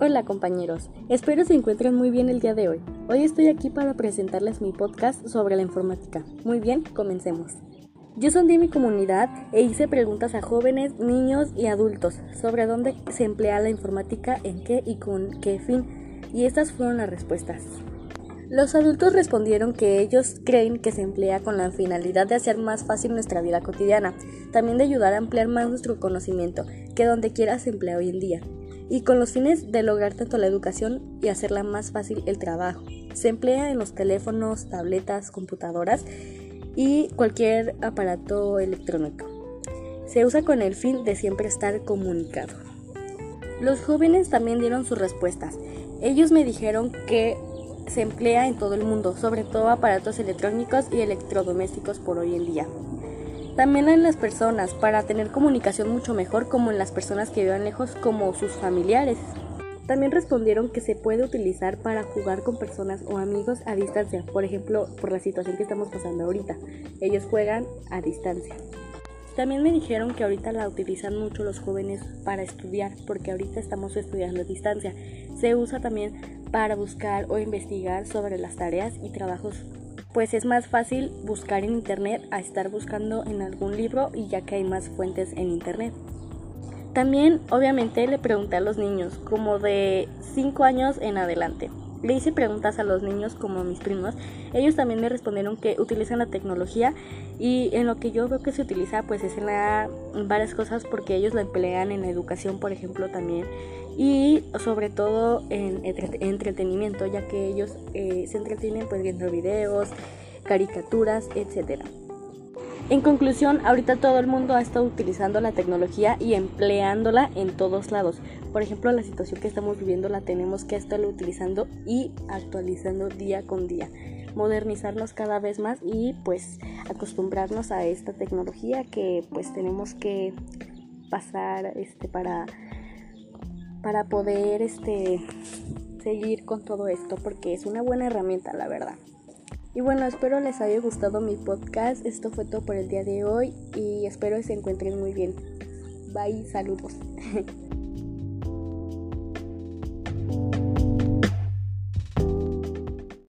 Hola compañeros, espero se encuentren muy bien el día de hoy. Hoy estoy aquí para presentarles mi podcast sobre la informática. Muy bien, comencemos. Yo sondé mi comunidad e hice preguntas a jóvenes, niños y adultos sobre dónde se emplea la informática, en qué y con qué fin, y estas fueron las respuestas. Los adultos respondieron que ellos creen que se emplea con la finalidad de hacer más fácil nuestra vida cotidiana, también de ayudar a ampliar más nuestro conocimiento, que donde quiera se emplea hoy en día y con los fines de lograr tanto la educación y hacerla más fácil el trabajo. Se emplea en los teléfonos, tabletas, computadoras y cualquier aparato electrónico. Se usa con el fin de siempre estar comunicado. Los jóvenes también dieron sus respuestas. Ellos me dijeron que se emplea en todo el mundo, sobre todo aparatos electrónicos y electrodomésticos por hoy en día. También en las personas, para tener comunicación mucho mejor como en las personas que vivan lejos como sus familiares. También respondieron que se puede utilizar para jugar con personas o amigos a distancia, por ejemplo, por la situación que estamos pasando ahorita. Ellos juegan a distancia. También me dijeron que ahorita la utilizan mucho los jóvenes para estudiar, porque ahorita estamos estudiando a distancia. Se usa también para buscar o investigar sobre las tareas y trabajos pues es más fácil buscar en internet a estar buscando en algún libro y ya que hay más fuentes en internet. También obviamente le pregunté a los niños como de 5 años en adelante. Le hice preguntas a los niños como a mis primos. Ellos también me respondieron que utilizan la tecnología y en lo que yo veo que se utiliza pues es en, la, varias cosas porque ellos la emplean en la educación por ejemplo también y sobre todo en entretenimiento ya que ellos eh, se entretienen pues viendo videos, caricaturas, etcétera. En conclusión, ahorita todo el mundo ha estado utilizando la tecnología y empleándola en todos lados. Por ejemplo, la situación que estamos viviendo la tenemos que estarlo utilizando y actualizando día con día. Modernizarnos cada vez más y pues acostumbrarnos a esta tecnología que pues tenemos que pasar este para para poder este seguir con todo esto porque es una buena herramienta, la verdad. Y bueno, espero les haya gustado mi podcast. Esto fue todo por el día de hoy y espero que se encuentren muy bien. Bye, saludos.